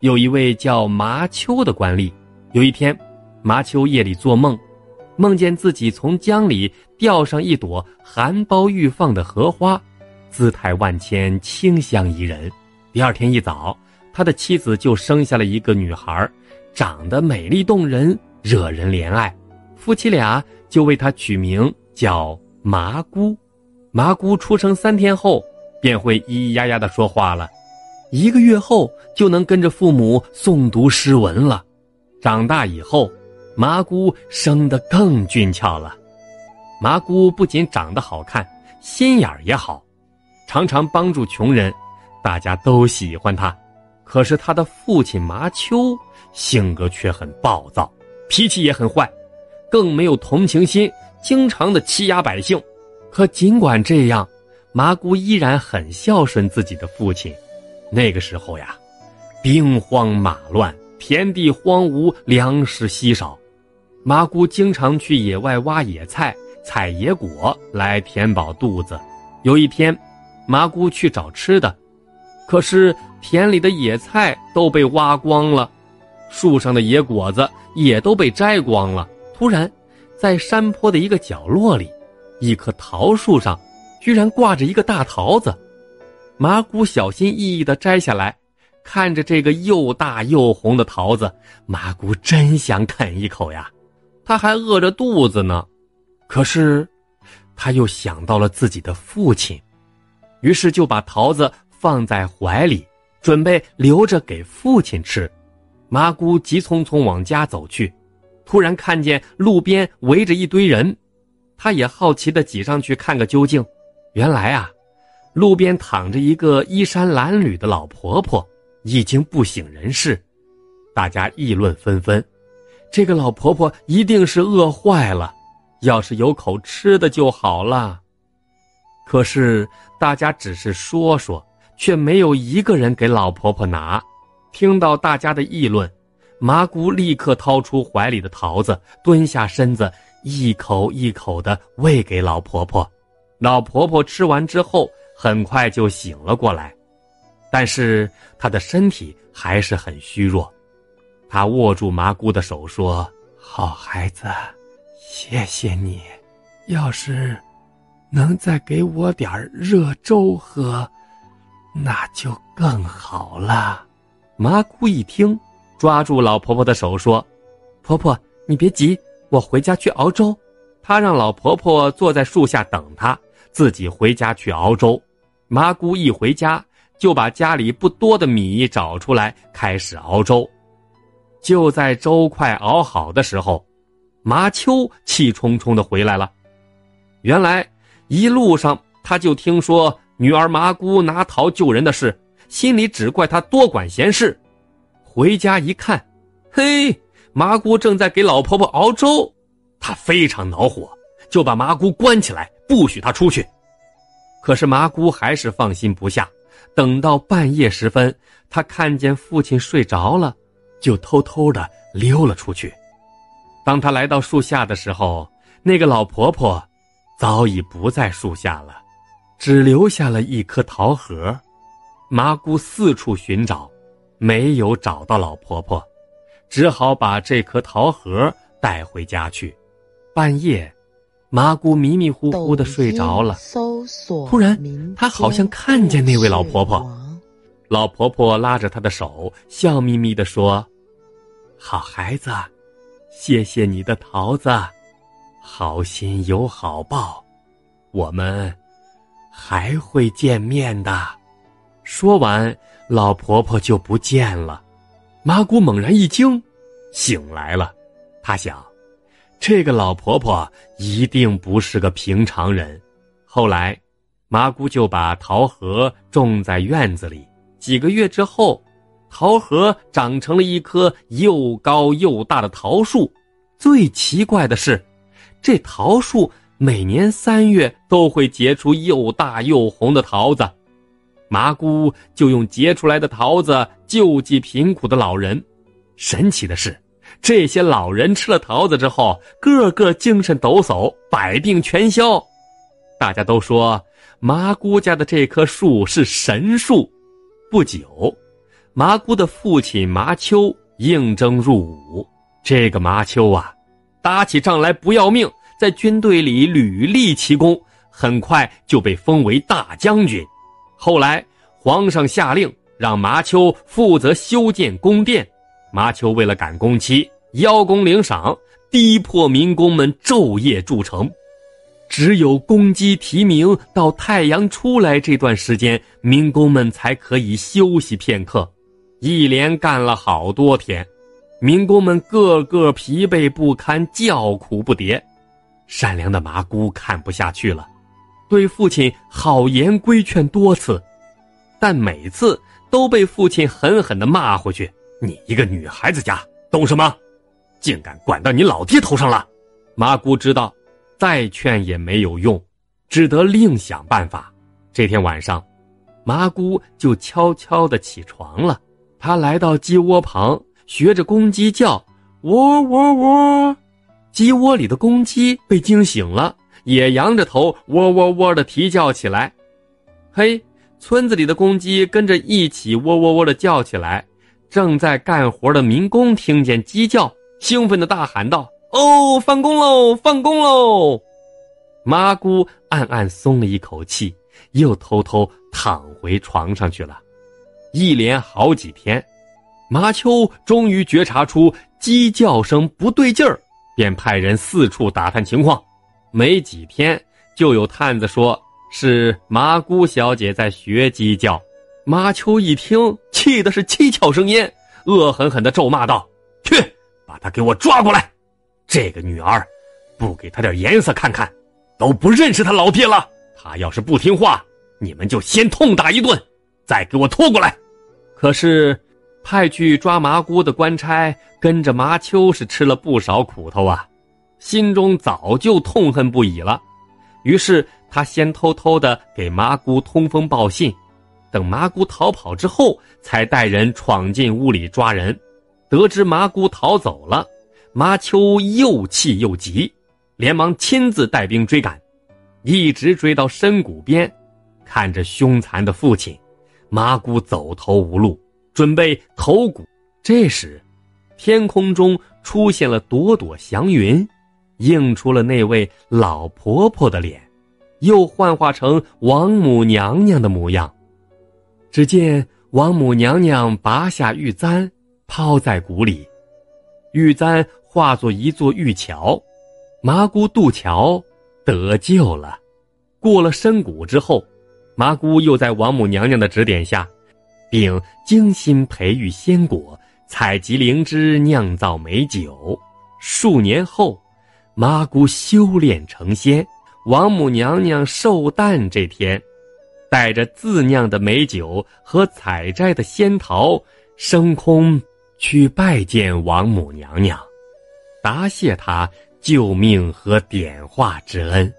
有一位叫麻秋的官吏。有一天，麻秋夜里做梦，梦见自己从江里钓上一朵含苞欲放的荷花，姿态万千，清香宜人。第二天一早，他的妻子就生下了一个女孩，长得美丽动人，惹人怜爱。夫妻俩就为她取名叫麻姑。麻姑出生三天后，便会咿咿呀呀的说话了。一个月后，就能跟着父母诵读诗文了。长大以后，麻姑生得更俊俏了。麻姑不仅长得好看，心眼儿也好，常常帮助穷人，大家都喜欢她。可是她的父亲麻秋性格却很暴躁，脾气也很坏，更没有同情心，经常的欺压百姓。可尽管这样，麻姑依然很孝顺自己的父亲。那个时候呀，兵荒马乱，田地荒芜，粮食稀少，麻姑经常去野外挖野菜、采野果来填饱肚子。有一天，麻姑去找吃的，可是田里的野菜都被挖光了，树上的野果子也都被摘光了。突然，在山坡的一个角落里。一棵桃树上，居然挂着一个大桃子。麻姑小心翼翼地摘下来，看着这个又大又红的桃子，麻姑真想啃一口呀。她还饿着肚子呢，可是，她又想到了自己的父亲，于是就把桃子放在怀里，准备留着给父亲吃。麻姑急匆匆往家走去，突然看见路边围着一堆人。他也好奇地挤上去看个究竟，原来啊，路边躺着一个衣衫褴褛的老婆婆，已经不省人事。大家议论纷纷，这个老婆婆一定是饿坏了，要是有口吃的就好了。可是大家只是说说，却没有一个人给老婆婆拿。听到大家的议论，麻姑立刻掏出怀里的桃子，蹲下身子。一口一口的喂给老婆婆，老婆婆吃完之后很快就醒了过来，但是她的身体还是很虚弱。她握住麻姑的手说：“好孩子，谢谢你。要是能再给我点热粥喝，那就更好了。”麻姑一听，抓住老婆婆的手说：“婆婆，你别急。”我回家去熬粥，她让老婆婆坐在树下等她，自己回家去熬粥。麻姑一回家，就把家里不多的米找出来，开始熬粥。就在粥快熬好的时候，麻秋气冲冲的回来了。原来一路上他就听说女儿麻姑拿桃救人的事，心里只怪他多管闲事。回家一看，嘿。麻姑正在给老婆婆熬粥，他非常恼火，就把麻姑关起来，不许她出去。可是麻姑还是放心不下，等到半夜时分，她看见父亲睡着了，就偷偷的溜了出去。当她来到树下的时候，那个老婆婆早已不在树下了，只留下了一颗桃核。麻姑四处寻找，没有找到老婆婆。只好把这颗桃核带回家去。半夜，麻姑迷迷糊糊的睡着了。突然，她好像看见那位老婆婆。老婆婆拉着她的手，笑眯眯的说：“好孩子，谢谢你的桃子，好心有好报，我们还会见面的。”说完，老婆婆就不见了。麻姑猛然一惊，醒来了。她想，这个老婆婆一定不是个平常人。后来，麻姑就把桃核种在院子里。几个月之后，桃核长成了一棵又高又大的桃树。最奇怪的是，这桃树每年三月都会结出又大又红的桃子。麻姑就用结出来的桃子救济贫苦的老人。神奇的是，这些老人吃了桃子之后，个个精神抖擞，百病全消。大家都说麻姑家的这棵树是神树。不久，麻姑的父亲麻丘应征入伍。这个麻丘啊，打起仗来不要命，在军队里屡立奇功，很快就被封为大将军。后来皇上下令让麻丘负责修建宫殿，麻丘为了赶工期，邀功领赏，逼迫民工们昼夜筑城。只有公鸡啼鸣到太阳出来这段时间，民工们才可以休息片刻。一连干了好多天，民工们个个疲惫不堪，叫苦不迭。善良的麻姑看不下去了，对父亲好言规劝多次，但每次都被父亲狠狠地骂回去：“你一个女孩子家懂什么？竟敢管到你老爹头上了！”麻姑知道。再劝也没有用，只得另想办法。这天晚上，麻姑就悄悄的起床了。她来到鸡窝旁，学着公鸡叫：“喔喔喔！”鸡窝里的公鸡被惊醒了，也扬着头“喔喔喔”的啼叫起来。嘿，村子里的公鸡跟着一起“喔喔喔”的叫起来。正在干活的民工听见鸡叫，兴奋的大喊道。哦，放工喽！放工喽！麻姑暗暗松了一口气，又偷偷躺回床上去了。一连好几天，麻秋终于觉察出鸡叫声不对劲儿，便派人四处打探情况。没几天，就有探子说是麻姑小姐在学鸡叫。麻秋一听，气的是七窍生烟，恶狠狠地咒骂道：“去，把他给我抓过来！”这个女儿，不给她点颜色看看，都不认识他老爹了。他要是不听话，你们就先痛打一顿，再给我拖过来。可是，派去抓麻姑的官差跟着麻秋是吃了不少苦头啊，心中早就痛恨不已了。于是他先偷偷的给麻姑通风报信，等麻姑逃跑之后，才带人闯进屋里抓人。得知麻姑逃走了。麻秋又气又急，连忙亲自带兵追赶，一直追到深谷边，看着凶残的父亲，麻姑走投无路，准备投谷。这时，天空中出现了朵朵祥云，映出了那位老婆婆的脸，又幻化成王母娘娘的模样。只见王母娘娘拔下玉簪，抛在谷里，玉簪。化作一座玉桥，麻姑渡桥得救了。过了深谷之后，麻姑又在王母娘娘的指点下，并精心培育鲜果，采集灵芝，酿造美酒。数年后，麻姑修炼成仙。王母娘娘寿诞这天，带着自酿的美酒和采摘的仙桃，升空去拜见王母娘娘。答谢她救命和点化之恩。